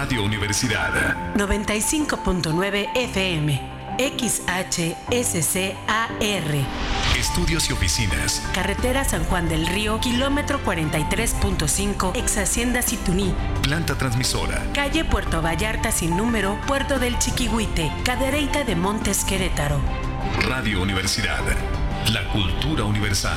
Radio Universidad. 95.9 FM. XHSCAR. Estudios y oficinas. Carretera San Juan del Río, kilómetro 43.5, ex Hacienda Situní. Planta transmisora. Calle Puerto Vallarta sin número, Puerto del Chiquihuite, Cadereyta de Montes Querétaro. Radio Universidad. La cultura universal.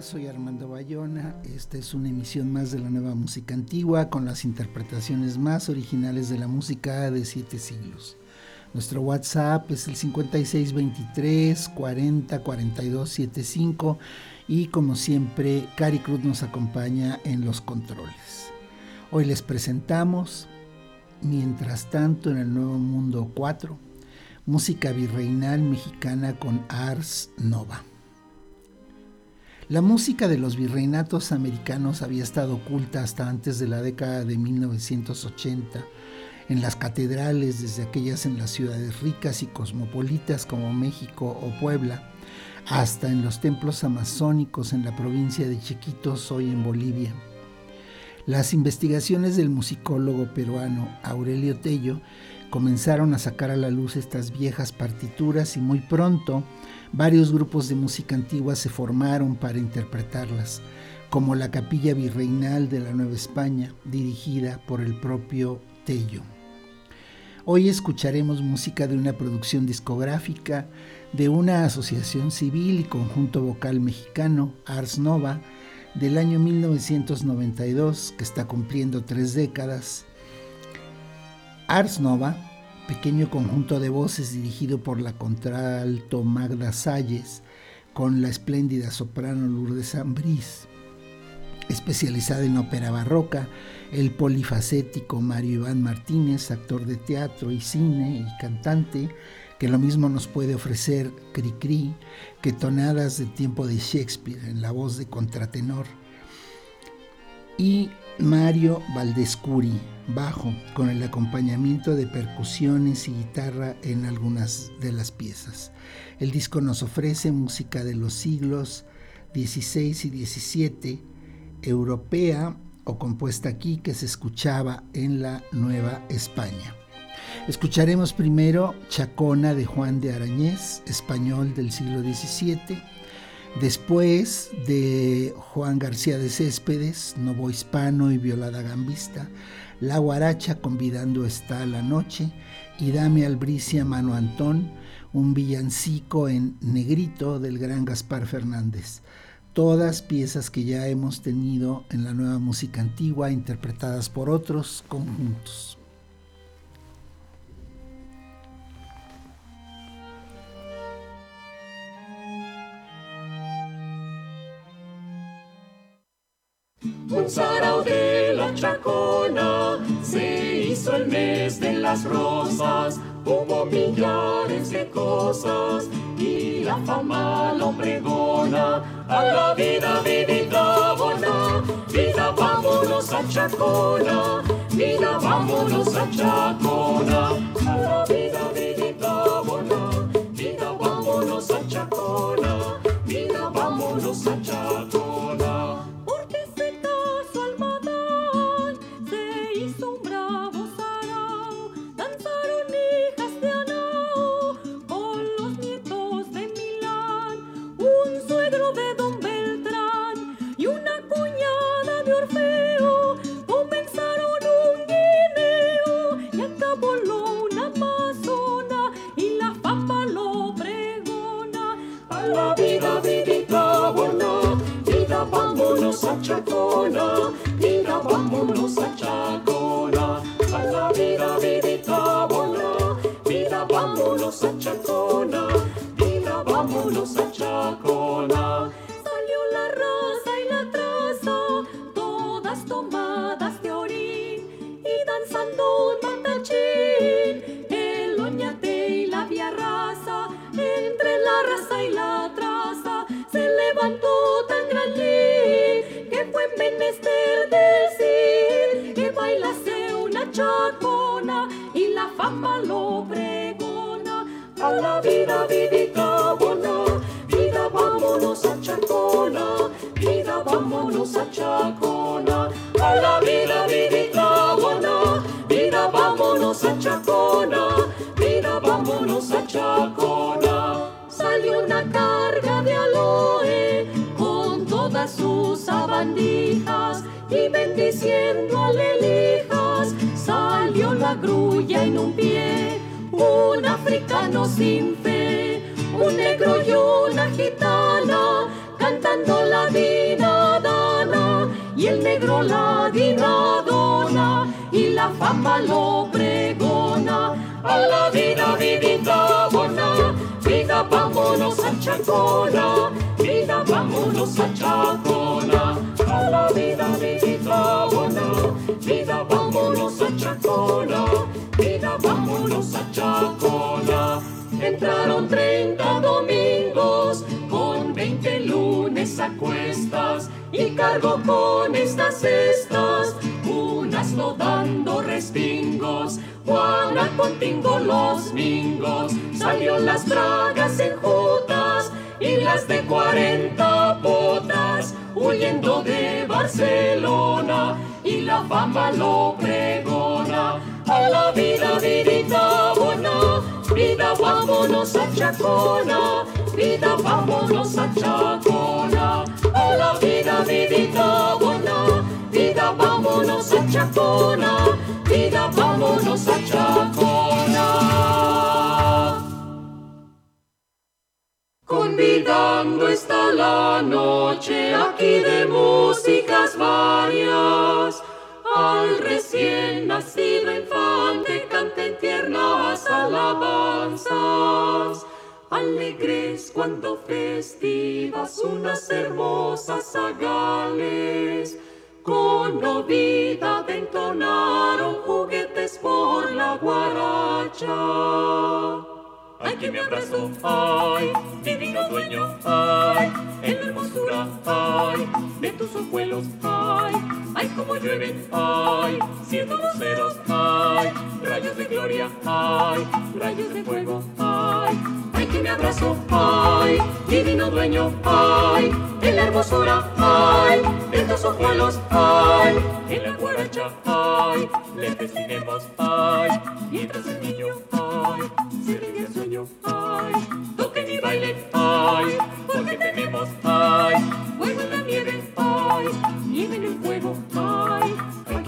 Soy Armando Bayona. Esta es una emisión más de la nueva música antigua con las interpretaciones más originales de la música de siete siglos. Nuestro WhatsApp es el 5623 40 42 75 y como siempre, Cari Cruz nos acompaña en los controles. Hoy les presentamos, mientras tanto, en el Nuevo Mundo 4, música virreinal mexicana con Ars Nova. La música de los virreinatos americanos había estado oculta hasta antes de la década de 1980 en las catedrales, desde aquellas en las ciudades ricas y cosmopolitas como México o Puebla, hasta en los templos amazónicos en la provincia de Chiquitos, hoy en Bolivia. Las investigaciones del musicólogo peruano Aurelio Tello comenzaron a sacar a la luz estas viejas partituras y muy pronto Varios grupos de música antigua se formaron para interpretarlas, como la Capilla Virreinal de la Nueva España, dirigida por el propio Tello. Hoy escucharemos música de una producción discográfica de una asociación civil y conjunto vocal mexicano, Ars Nova, del año 1992, que está cumpliendo tres décadas. Ars Nova pequeño conjunto de voces dirigido por la contralto Magda Salles con la espléndida soprano Lourdes Ambrís. Especializada en ópera barroca, el polifacético Mario Iván Martínez, actor de teatro y cine y cantante, que lo mismo nos puede ofrecer Cricri que tonadas de tiempo de Shakespeare en la voz de contratenor. Y Mario Valdescuri, bajo, con el acompañamiento de percusiones y guitarra en algunas de las piezas. El disco nos ofrece música de los siglos XVI y XVII, europea o compuesta aquí, que se escuchaba en la Nueva España. Escucharemos primero Chacona de Juan de Arañez, español del siglo XVII, Después de Juan García de Céspedes, Novo Hispano y Violada Gambista, La Guaracha convidando está la noche y Dame Albricia Mano Antón, un villancico en negrito del gran Gaspar Fernández. Todas piezas que ya hemos tenido en la nueva música antigua interpretadas por otros conjuntos. De las rosas, hubo millares de cosas y la fama lo pregona a la vida vivida. Vida vámonos a chacona, vida vámonos a chacona, a la vida vivida. Vida vámonos a chacona, vida vámonos a chacona. sacakona, vida vámonos sacakona, a la vida vidita bona, vida vámonos sacakona, vida vámonos sacakona. A la vida, vidita buena, vida, vámonos a Chacona, vida, vámonos a Chacona. A la vida, vidita buena, vida, vámonos a Chacona, vida, vámonos a Chacona. Salió una carga de aloe con todas sus sabandijas y bendiciendo a lelijas. Salió la grulla en un pie un africano sin fe, un negro y una gitana, cantando la dinadana, y el negro la dinadona, y la fama lo pregona. A la vida, buena, vida, vámonos a Chacona, vida, vámonos a Chacona. A la vida, buena, vida, vámonos a Chacona, vámonos a Chacona. Entraron 30 domingos con 20 lunes a cuestas y cargo con estas cestas, unas no dando respingos, Juana contingo los mingos, salió las dragas enjutas y las de 40 botas, huyendo de Barcelona y la fama lo pregona. A la vida, vidita buena, vida, vámonos a Chacona, vida, vámonos a Chacona. A la vida, vidita buena, vida, vámonos a Chacona, vida, vámonos a Chacona. Convidando está la noche aquí de músicas varias. Al recién nacido canten tiernas alabanzas. Alegres cuando festivas unas hermosas zagales. Con novedad entonaron juguetes por la guaracha. Ay, que me abrazó, ay, divino dueño, ay, en la hermosura, ay, de tus ojuelos, ay, ay, como llueven, ay, siendo luceros, ay, rayos de gloria, ay, rayos de fuego, ay, ay, que me abrazó, ay, divino dueño, ay, en la hermosura, ay, de tus ojuelos, ay, en la guaracha, ay, le festinemos, ay, mientras el niño, ay, se ríe el sueño, ay, toquen y bailen, ay, porque tenemos, ay, en la nieve, ay, en el fuego, ay,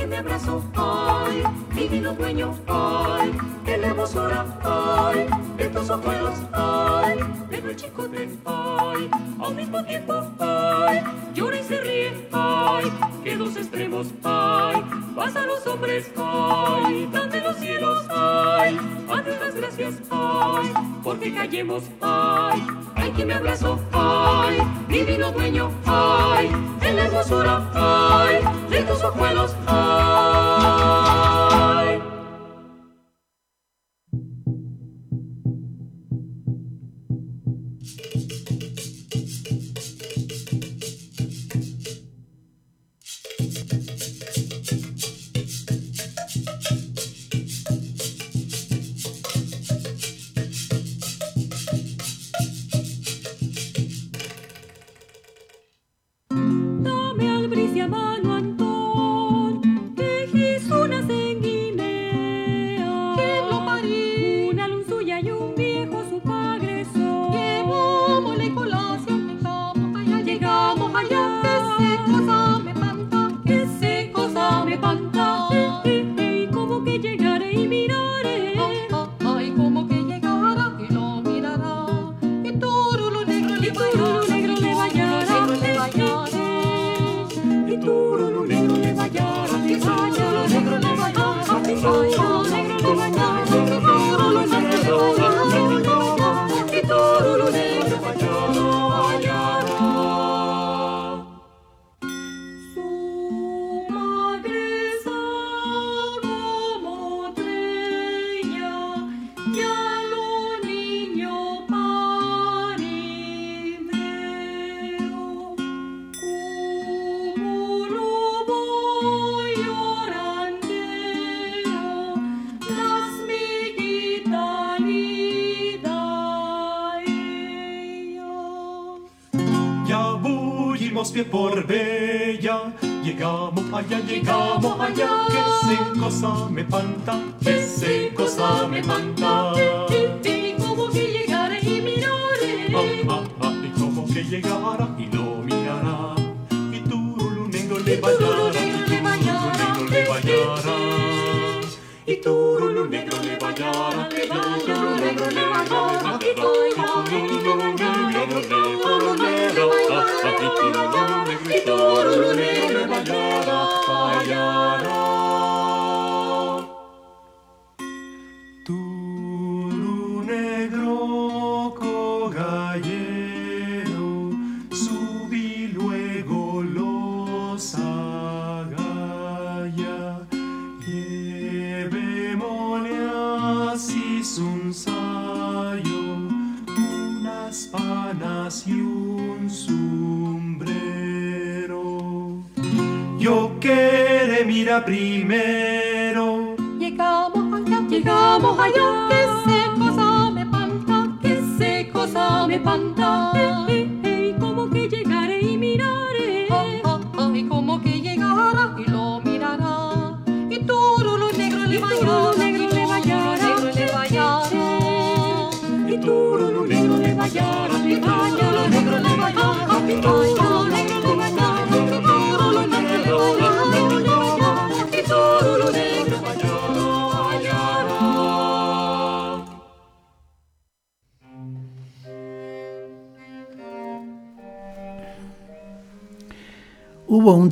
me abrazo, ay, divino dueño, ay, en la hermosura, ay, de tus ojuelos, ay, de el chicote, ay, al mismo tiempo, ay, llora y se ríe, ay, que dos extremos, ay, pasan los hombres, ay, dan de los cielos, a Dios las gracias, ay, porque callemos, ay, ay que me abrazo, ay, divino dueño, ay, en la hermosura, ay, de tus ojuelos, ay.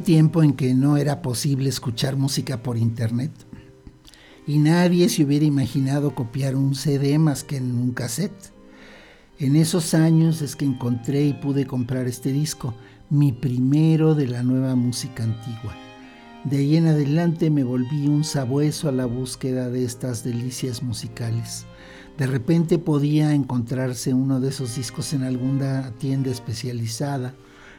Tiempo en que no era posible escuchar música por internet y nadie se hubiera imaginado copiar un CD más que en un cassette. En esos años es que encontré y pude comprar este disco, mi primero de la nueva música antigua. De ahí en adelante me volví un sabueso a la búsqueda de estas delicias musicales. De repente podía encontrarse uno de esos discos en alguna tienda especializada,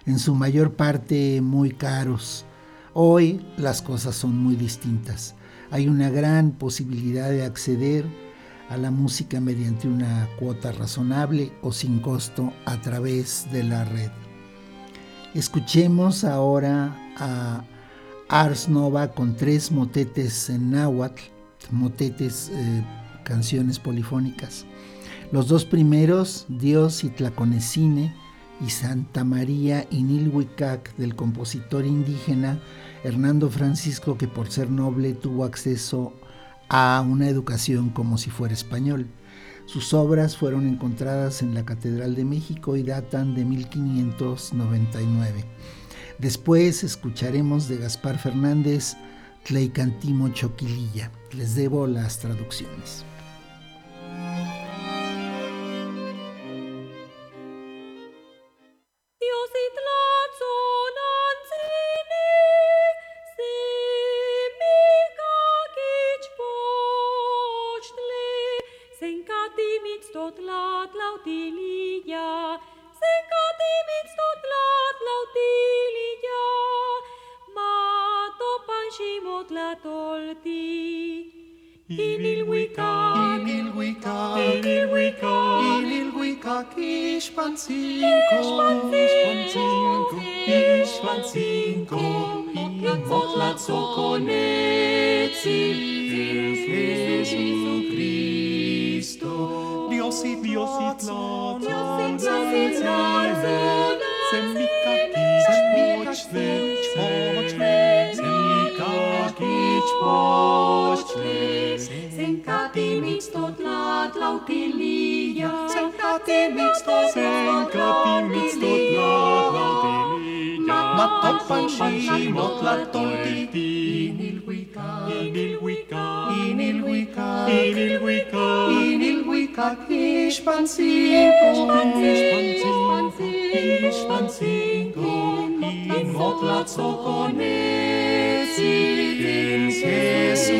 en su mayor parte muy caros. Hoy las cosas son muy distintas. Hay una gran posibilidad de acceder a la música mediante una cuota razonable o sin costo a través de la red. Escuchemos ahora a Ars Nova con tres motetes en náhuatl, motetes, eh, canciones polifónicas. Los dos primeros, Dios y Tlaconecine, y Santa María Inilhuicac del compositor indígena Hernando Francisco que por ser noble tuvo acceso a una educación como si fuera español. Sus obras fueron encontradas en la Catedral de México y datan de 1599. Después escucharemos de Gaspar Fernández Tleicantimo Choquililla. Les debo las traducciones. laudilia, sencatimits tot glat laudilia, ma to panshimot la tolti. Inil huikak, inil huikak, inil huikak, inil huikak, ishpanzinkos, ishpanzinkos, ishpanzinkos, in vot la tzokonetzi, ilf, ilf, ilf, Iosi platon, Iosi platon, Semika kić poćle, Semika kić poćle, Senka ti mić to tla tlau pilija, Senka ti mić to senka ti mić to tla tlau pilija, Ma to panši mot la tolti ti, Inil huikak, inil huikak, inil huikak, inil huikak, inil kaki spanzingo, spanzingo, spanzingo, in motla zokonezi, in Jesu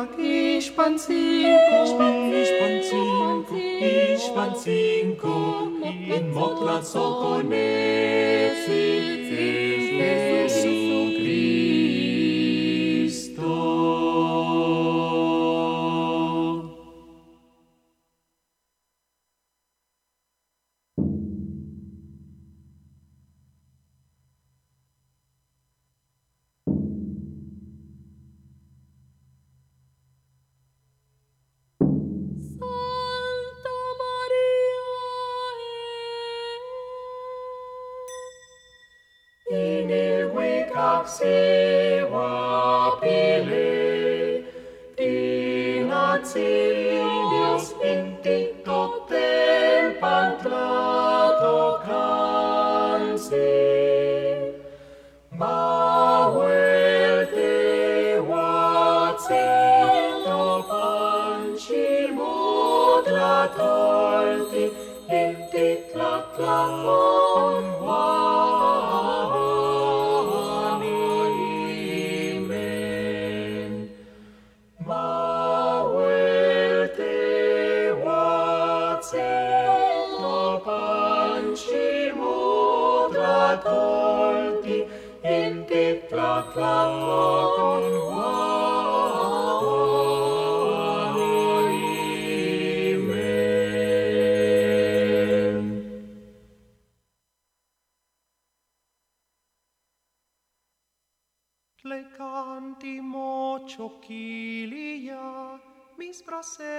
Ich spanzi, ich spanzi, ich spanzi, in Motla sokonets tishnes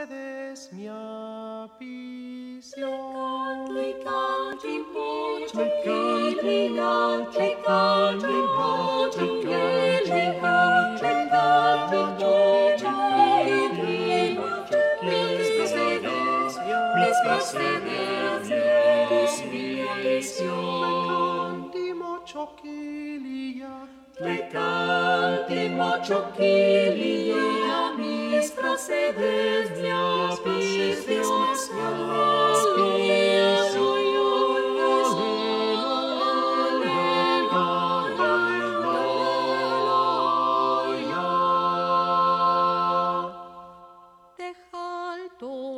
concedes mi ambición. Le canto, le canto, le canto, le canto, le le le le le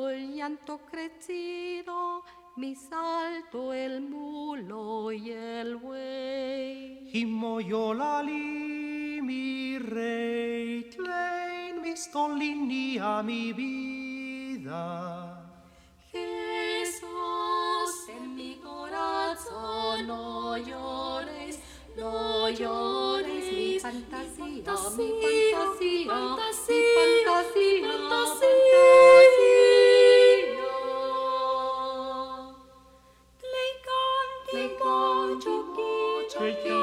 el llanto crecido, mi salto el mulo y el buey. Himoyolali tlein mi stolinia mi vida. Jesús, en mi corazón no llores, no llores mi fantasía, mi fantasía, fantasía, fantasía, mi fantasía, fantasía.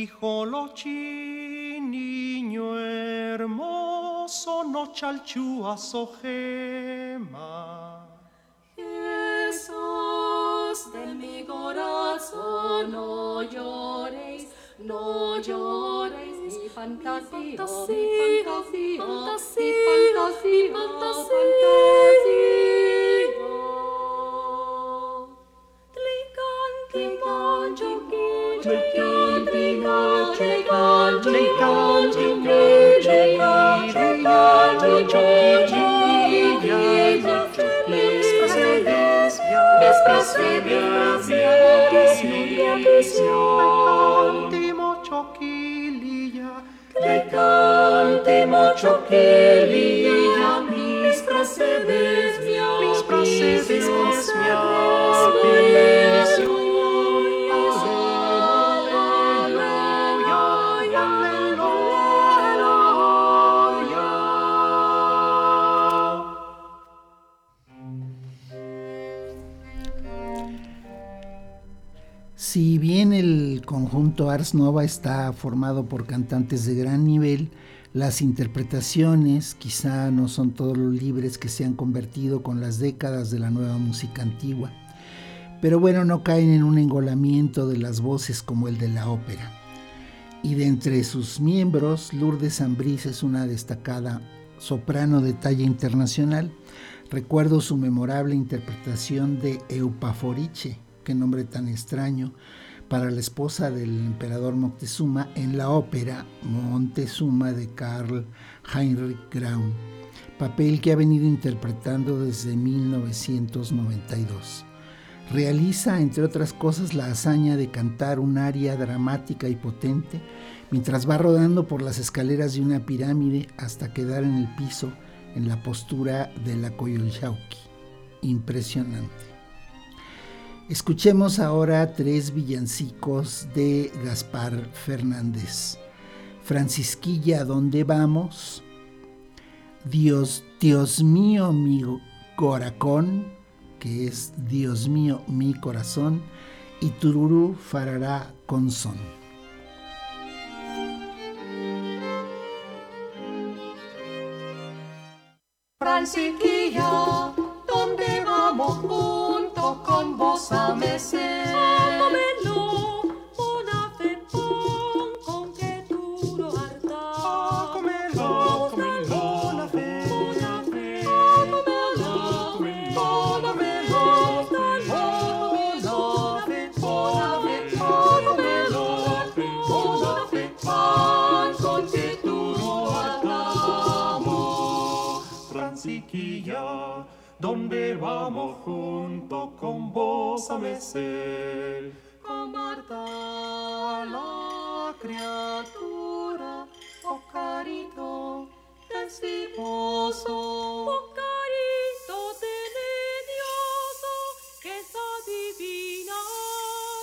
No epijolochi, niño hermoso, no chalchúa sojema. Jesús de mi corazón, no lloréis, no lloréis, mi fantasía, mi fantasía, mi fantasía, fantasía. Quilia, tricanti mocho quilia, tricanti mocho Si bien el conjunto Ars Nova está formado por cantantes de gran nivel, las interpretaciones quizá no son todos los libres que se han convertido con las décadas de la nueva música antigua, pero bueno, no caen en un engolamiento de las voces como el de la ópera. Y de entre sus miembros, Lourdes Ambrís es una destacada soprano de talla internacional. Recuerdo su memorable interpretación de Eupaforiche, qué nombre tan extraño, para la esposa del emperador Moctezuma en la ópera Montezuma de Karl Heinrich Graun, papel que ha venido interpretando desde 1992. Realiza, entre otras cosas, la hazaña de cantar un aria dramática y potente mientras va rodando por las escaleras de una pirámide hasta quedar en el piso en la postura de la Coyolxauqui. Impresionante. Escuchemos ahora tres villancicos de Gaspar Fernández. Francisquilla, ¿dónde vamos? Dios, Dios mío, mi corazón, que es Dios mío, mi corazón, y Tururú farará con son. Francisquilla, ¿dónde vamos? Con vos a mecer. ¿Dónde vamos junto con vos a mecer? Con Marta la criatura, oh carito desdiposo. Oh carito tenedioso, que esa divina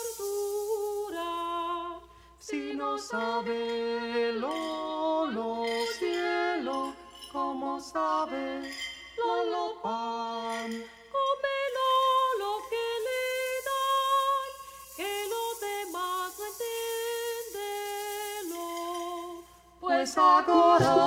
ardura. Si no sabe lo, lo cielo, como sabe agora.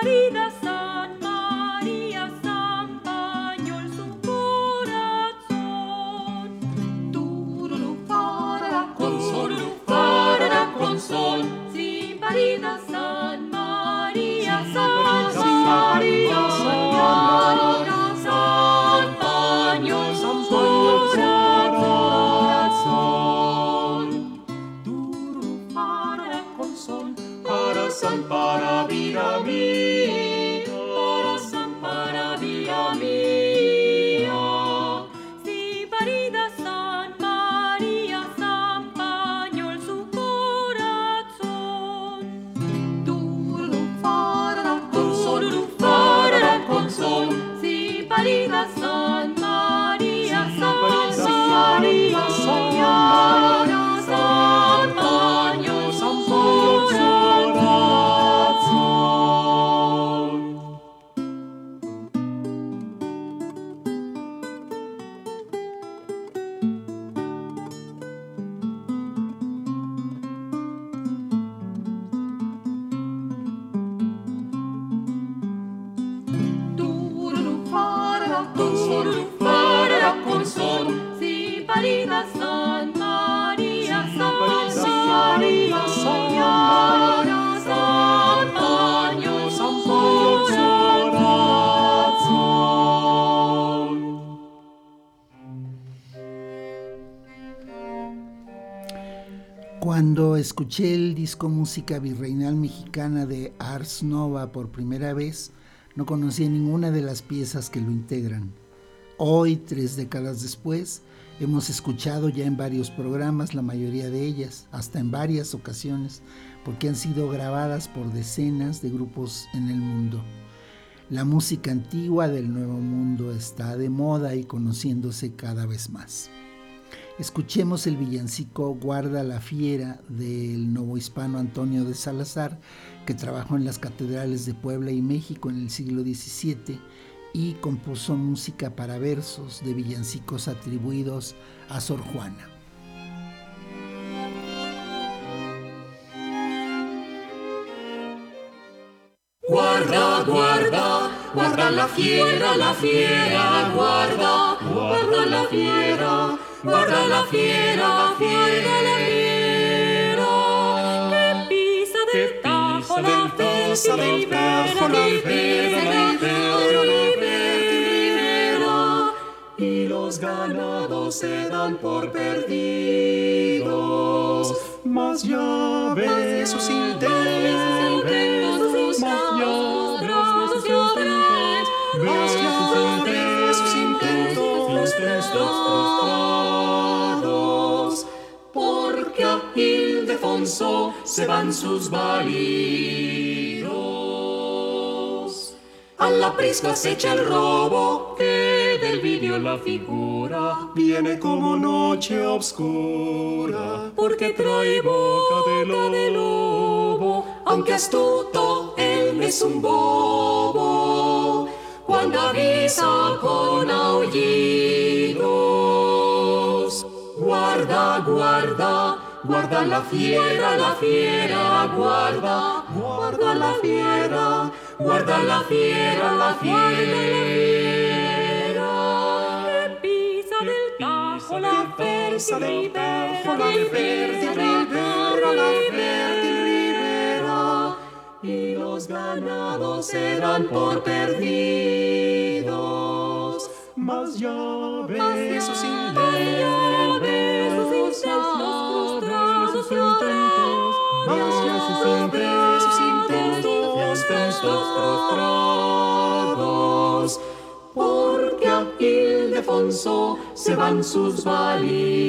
Si disco Música Virreinal Mexicana de Ars Nova por primera vez, no conocía ninguna de las piezas que lo integran. Hoy, tres décadas después, hemos escuchado ya en varios programas la mayoría de ellas, hasta en varias ocasiones, porque han sido grabadas por decenas de grupos en el mundo. La música antigua del Nuevo Mundo está de moda y conociéndose cada vez más. Escuchemos el villancico Guarda la Fiera del novohispano Antonio de Salazar, que trabajó en las catedrales de Puebla y México en el siglo XVII y compuso música para versos de villancicos atribuidos a Sor Juana. Guarda, guarda la fiera, la fiera, guarda, guarda la fiera, guarda la fiera, la fiera, la fiera. Que pisa del tajo la pisa del tajo la libera, libera, y los ganados se dan por perdidos. Mas ya ves sus intentos, mas ya Se van sus válidos. A la prisma se echa el robo, que del vídeo la figura viene como noche obscura. Porque trae boca de lobo, aunque astuto, él es un bobo. Cuando avisa con aullidos, guarda, guarda, guarda la fiera, la fiera, guarda, guarda la fiera, guarda la fiera, la fiera. Pisa del tajo la la verde verde ribera, la verde ribera, y los ganados se dan por perdidos. Mas ya ves sus intentos, sus intentos, mas ya sus intentos, sus intentos, intentos frustrados. Porque a Ildefonso se van sus válidos.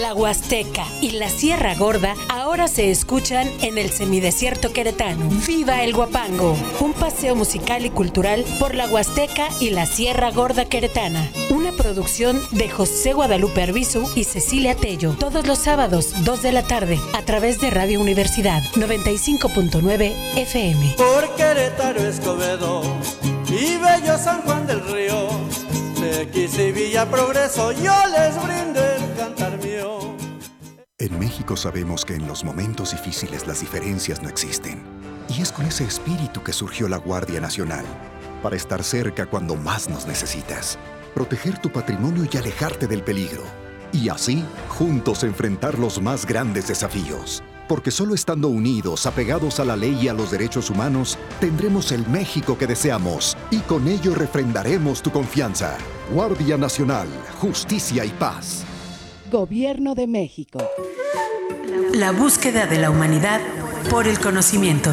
La Huasteca y la Sierra Gorda ahora se escuchan en el semidesierto queretano. ¡Viva el Guapango! Un paseo musical y cultural por la Huasteca y la Sierra Gorda queretana. Una producción de José Guadalupe Arbizu y Cecilia Tello. Todos los sábados, 2 de la tarde, a través de Radio Universidad 95.9 FM. Por Querétaro Escobedo y bello San Juan del Río, Tequis y Villa Progreso, yo les brindo el cantar mío. En México sabemos que en los momentos difíciles las diferencias no existen. Y es con ese espíritu que surgió la Guardia Nacional, para estar cerca cuando más nos necesitas, proteger tu patrimonio y alejarte del peligro. Y así, juntos enfrentar los más grandes desafíos. Porque solo estando unidos, apegados a la ley y a los derechos humanos, tendremos el México que deseamos y con ello refrendaremos tu confianza. Guardia Nacional, Justicia y Paz. Gobierno de México. La búsqueda de la humanidad por el conocimiento.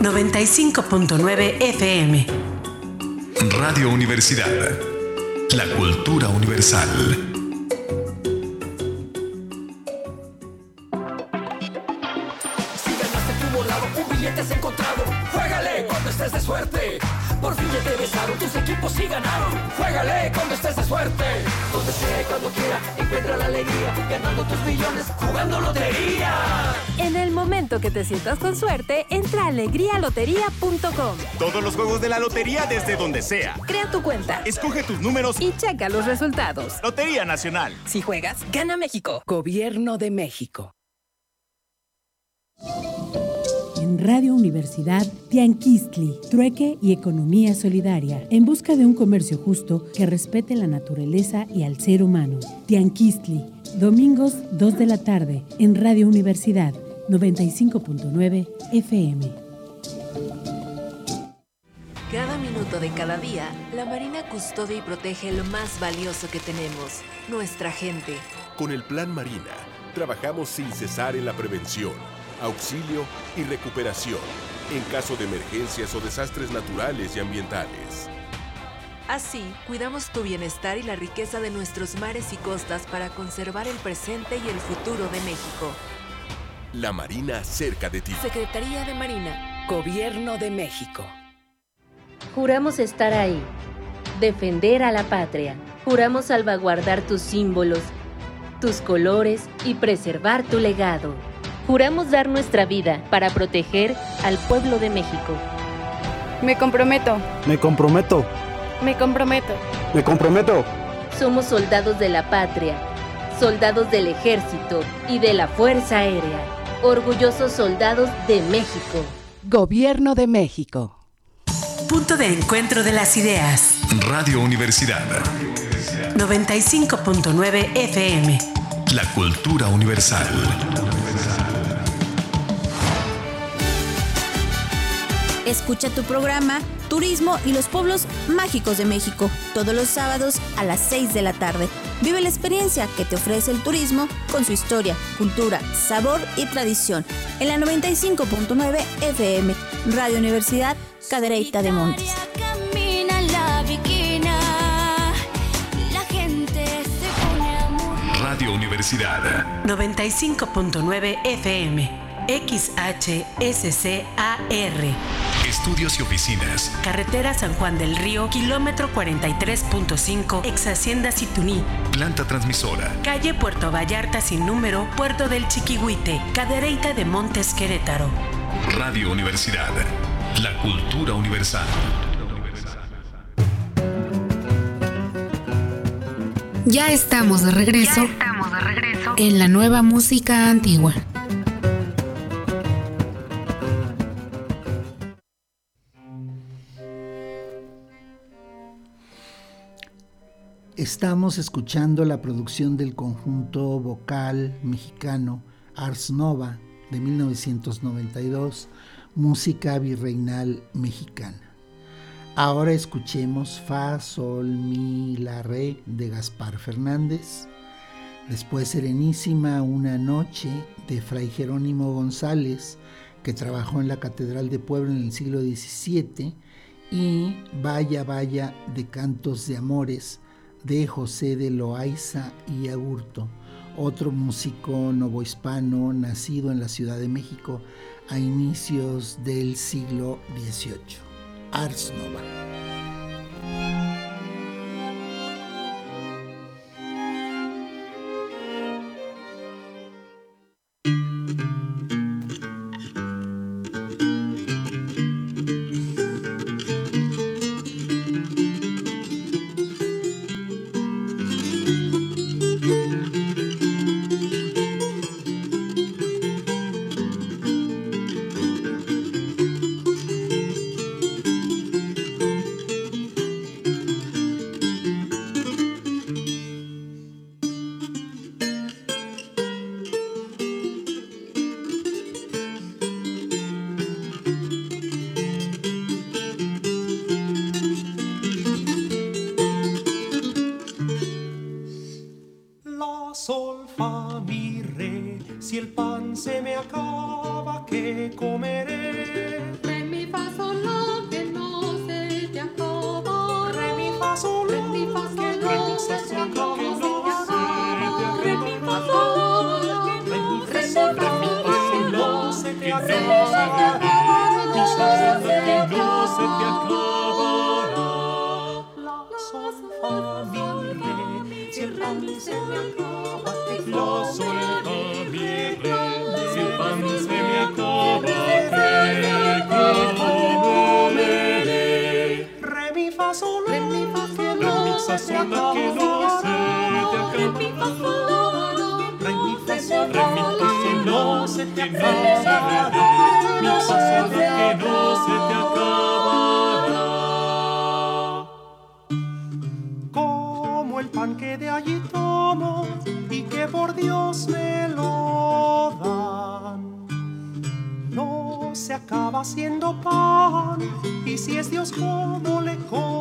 95.9 FM. Radio Universidad. La cultura universal. Juégale cuando estés de suerte. Donde sea y cuando quiera, encuentra la alegría. Ganando tus millones, jugando lotería. En el momento que te sientas con suerte, entra a alegrialotería.com. Todos los juegos de la lotería desde donde sea. Crea tu cuenta. Escoge tus números y checa los resultados. Lotería Nacional. Si juegas, gana México. Gobierno de México. En Radio Universidad, Tianquistli, trueque y economía solidaria, en busca de un comercio justo que respete la naturaleza y al ser humano. Tianquistli, domingos 2 de la tarde, en Radio Universidad 95.9 FM. Cada minuto de cada día, la Marina custodia y protege lo más valioso que tenemos, nuestra gente. Con el Plan Marina, trabajamos sin cesar en la prevención, auxilio y recuperación en caso de emergencias o desastres naturales y ambientales. Así, cuidamos tu bienestar y la riqueza de nuestros mares y costas para conservar el presente y el futuro de México. La Marina cerca de ti. Secretaría de Marina. Gobierno de México. Juramos estar ahí, defender a la patria. Juramos salvaguardar tus símbolos, tus colores y preservar tu legado. Juramos dar nuestra vida para proteger al pueblo de México. Me comprometo. Me comprometo. Me comprometo. Me comprometo. Somos soldados de la patria, soldados del ejército y de la Fuerza Aérea. Orgullosos soldados de México. Gobierno de México. Punto de encuentro de las ideas. Radio Universidad. 95.9 FM. La cultura universal. Escucha tu programa Turismo y los pueblos mágicos de México todos los sábados a las 6 de la tarde. Vive la experiencia que te ofrece el turismo con su historia, cultura, sabor y tradición en la 95.9 FM, Radio Universidad Cadereyta de Montes. Radio Universidad 95.9 FM. XHSCAR. Estudios y oficinas. Carretera San Juan del Río, kilómetro 43.5, ex Hacienda Situní. Planta transmisora. Calle Puerto Vallarta sin número, Puerto del Chiquihuite, Cadereyta de Montes Querétaro. Radio Universidad. La cultura universal. Ya estamos de regreso, Ya estamos de regreso. en la nueva música antigua. Estamos escuchando la producción del conjunto vocal mexicano Ars Nova de 1992, música virreinal mexicana. Ahora escuchemos Fa, Sol, Mi, La, Re de Gaspar Fernández. Después Serenísima, Una Noche de Fray Jerónimo González, que trabajó en la Catedral de Puebla en el siglo XVII. Y Vaya, Vaya de Cantos de Amores de José de Loaiza y Agurto, otro músico novohispano nacido en la Ciudad de México a inicios del siglo XVIII. Ars Nova. ¿Cómo le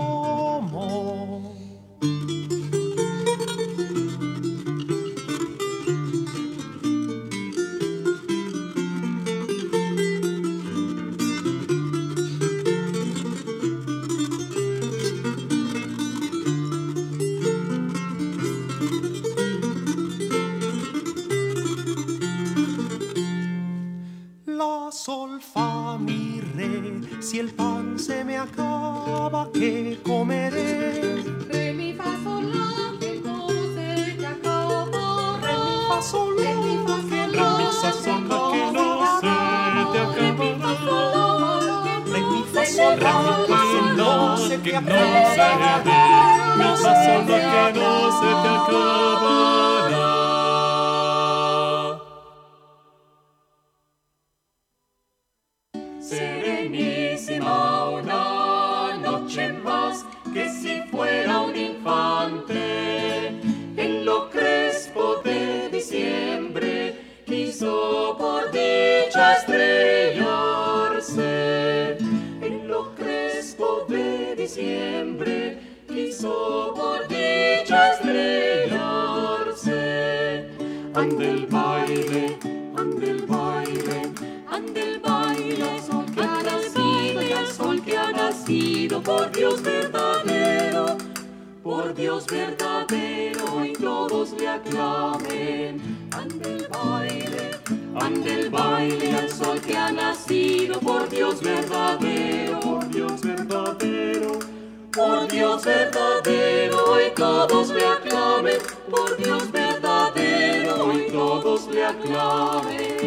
todos le aclamen, por Dios verdadero y todos le aclamen.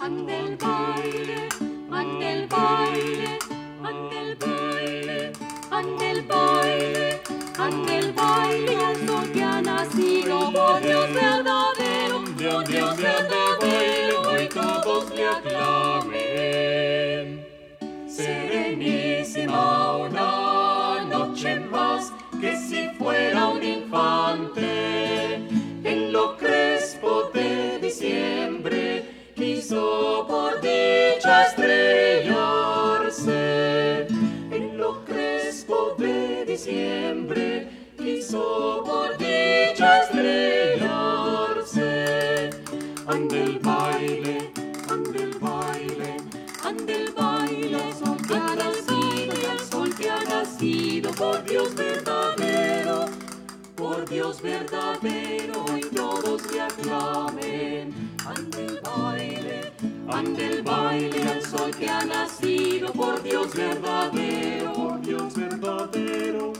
Ande el baile, ande el baile, ande el baile, ande el baile, ande el baile al sol que ha nacido por Dios verdadero, por Dios verdadero y todos le aclamen. En lo crespo de diciembre quiso por dicha estrellarse. En lo crespo de diciembre quiso por dicha estrellarse. Ande el baile ande el baile ande el baile sol que ha nacido al sol que ha nacido por Dios verdadero por Dios verdadero y todos le aclamen. Ande el baile, ande el baile al sol que ha nacido por Dios verdadero, por Dios verdadero,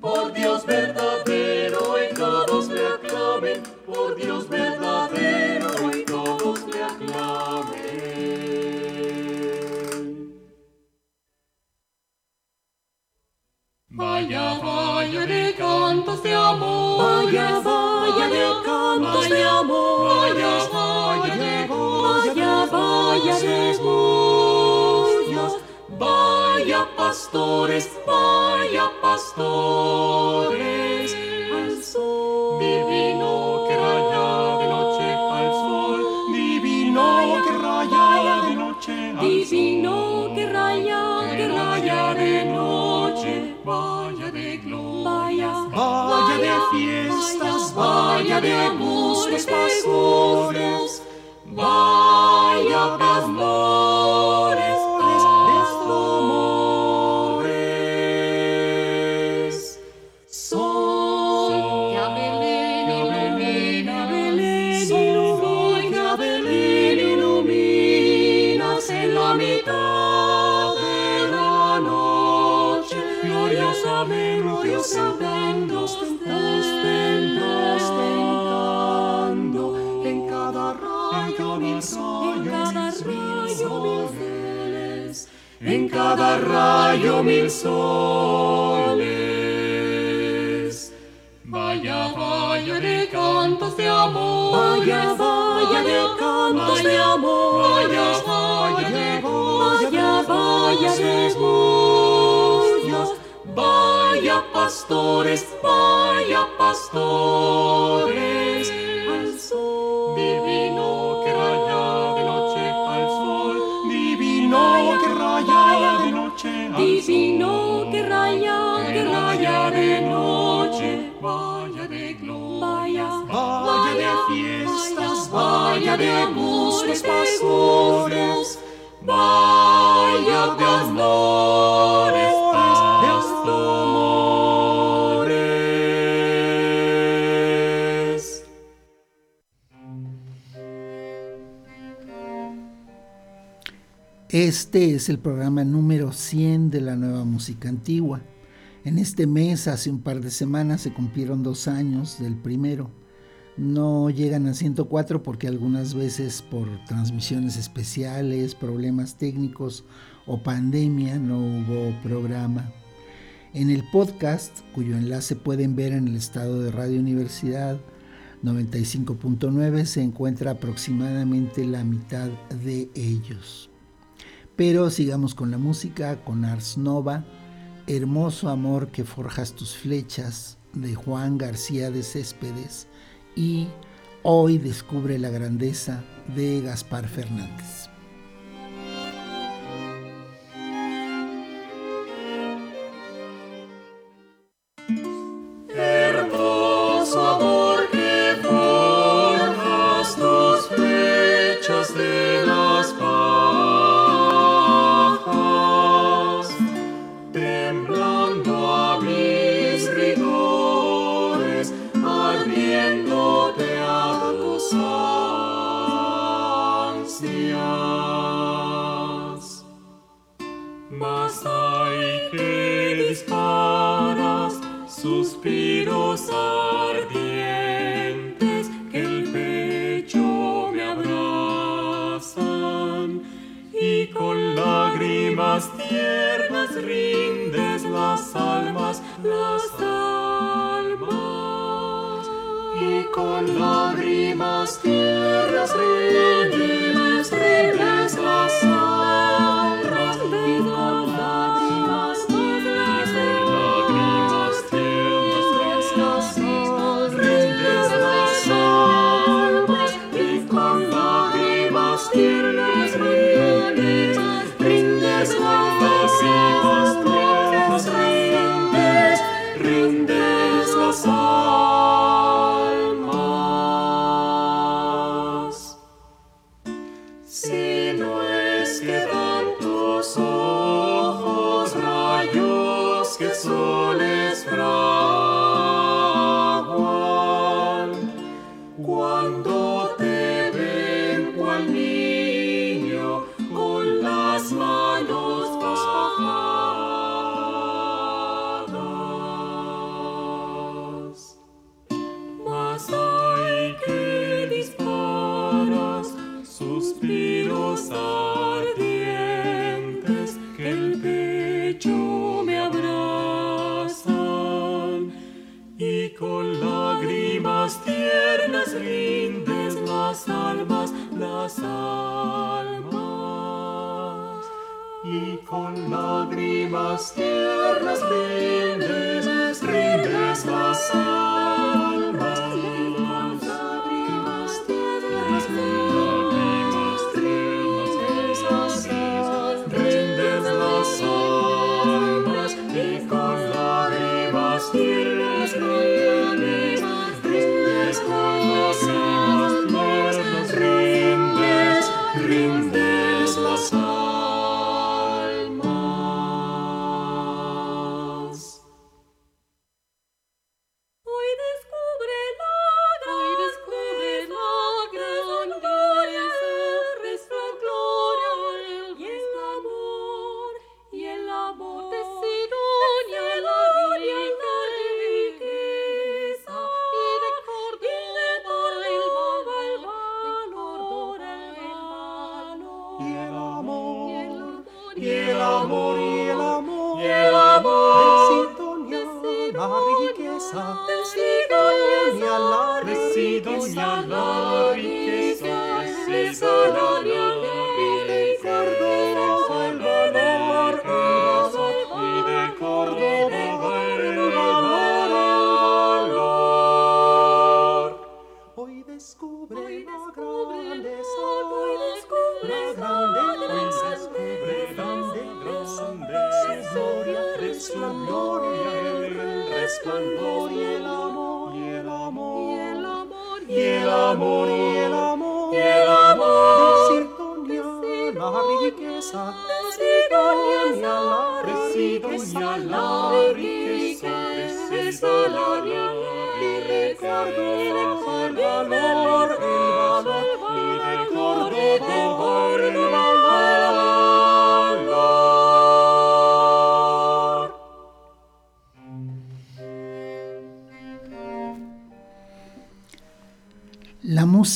por Dios verdadero y todos le aclamen, por Dios verdadero Vaya, vaya de cantos de amor. Vaya, vaya de cantos de amor. Vaya, vaya de vaya, vaya de. Vaya pastores, vaya pastores. Vaya de musgos pastores, mil soles. Vaya, vaya de cantos de amor, vaya, vaya de cantos de amor, vaya, vaya de vaya, vaya de vaya pastores, pastores, vaya de amores. Este es el programa número 100 de la nueva música antigua. En este mes, hace un par de semanas, se cumplieron dos años del primero. No llegan a 104 porque algunas veces por transmisiones especiales, problemas técnicos o pandemia no hubo programa. En el podcast, cuyo enlace pueden ver en el estado de Radio Universidad 95.9, se encuentra aproximadamente la mitad de ellos. Pero sigamos con la música, con Ars Nova, Hermoso amor que forjas tus flechas, de Juan García de Céspedes y hoy descubre la grandeza de Gaspar Fernández.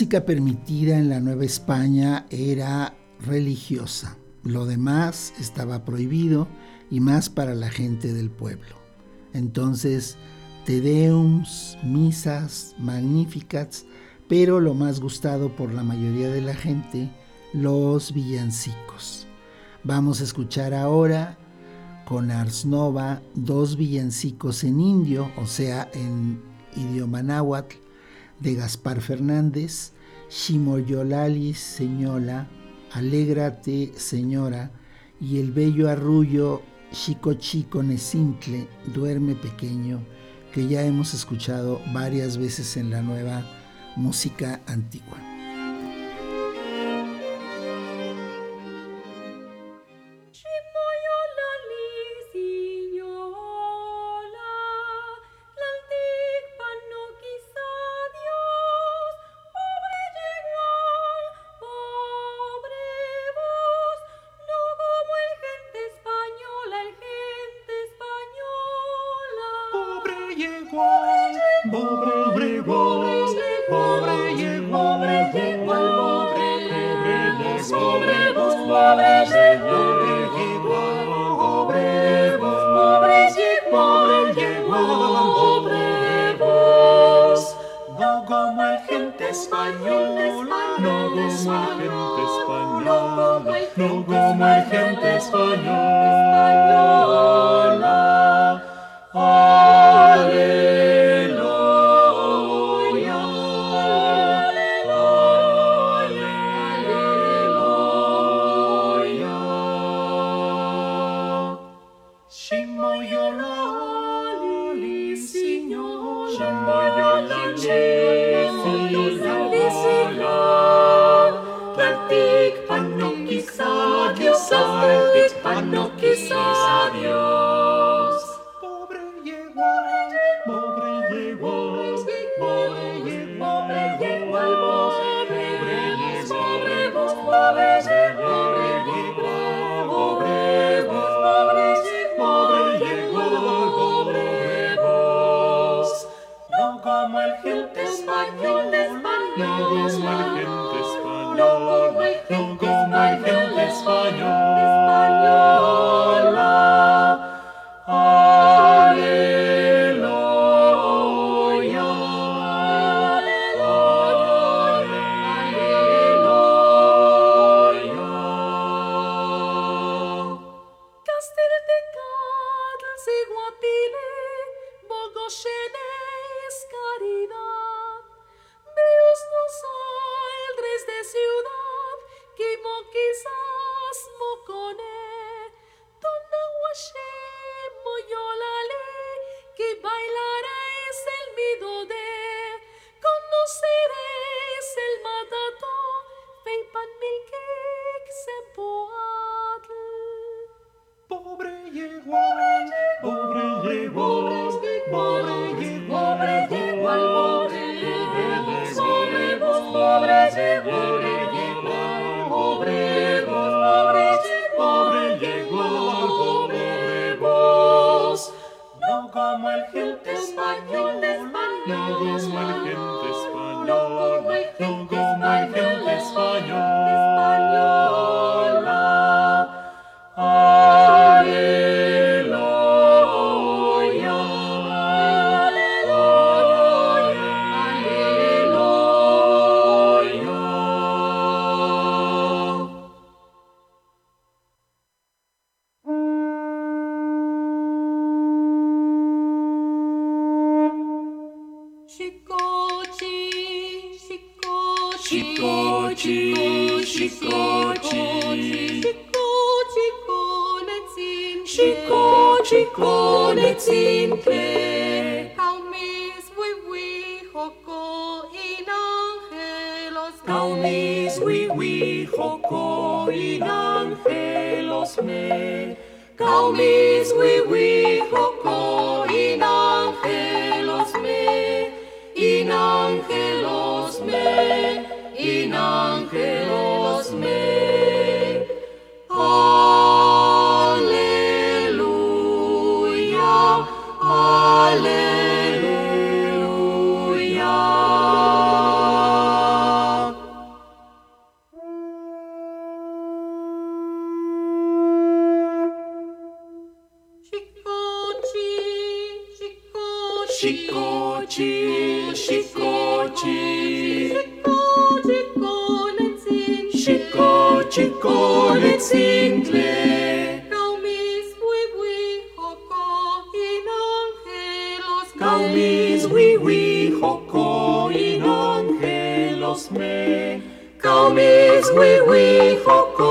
Música permitida en la Nueva España era religiosa. Lo demás estaba prohibido y más para la gente del pueblo. Entonces, tedeums, misas, magníficas, pero lo más gustado por la mayoría de la gente, los villancicos. Vamos a escuchar ahora con Ars Nova dos villancicos en indio, o sea, en idioma náhuatl, de Gaspar Fernández, Shimoyolali Señola, Alégrate Señora y el bello arrullo Chico Chico Nesimple, Duerme Pequeño, que ya hemos escuchado varias veces en la nueva música antigua. Thank you. no go. we focus.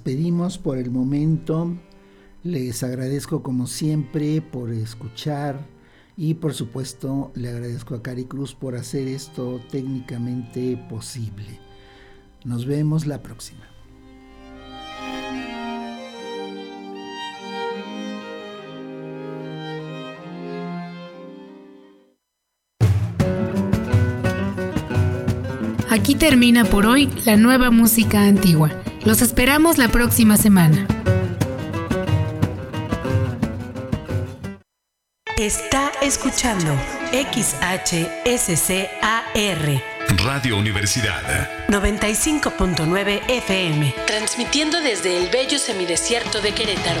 Despedimos por el momento. Les agradezco como siempre por escuchar y por supuesto le agradezco a Cari Cruz por hacer esto técnicamente posible. Nos vemos la próxima. Aquí termina por hoy la nueva música antigua. Los esperamos la próxima semana. Está escuchando XHSCAR Radio Universidad. 95.9 FM, transmitiendo desde el bello semidesierto de Querétaro.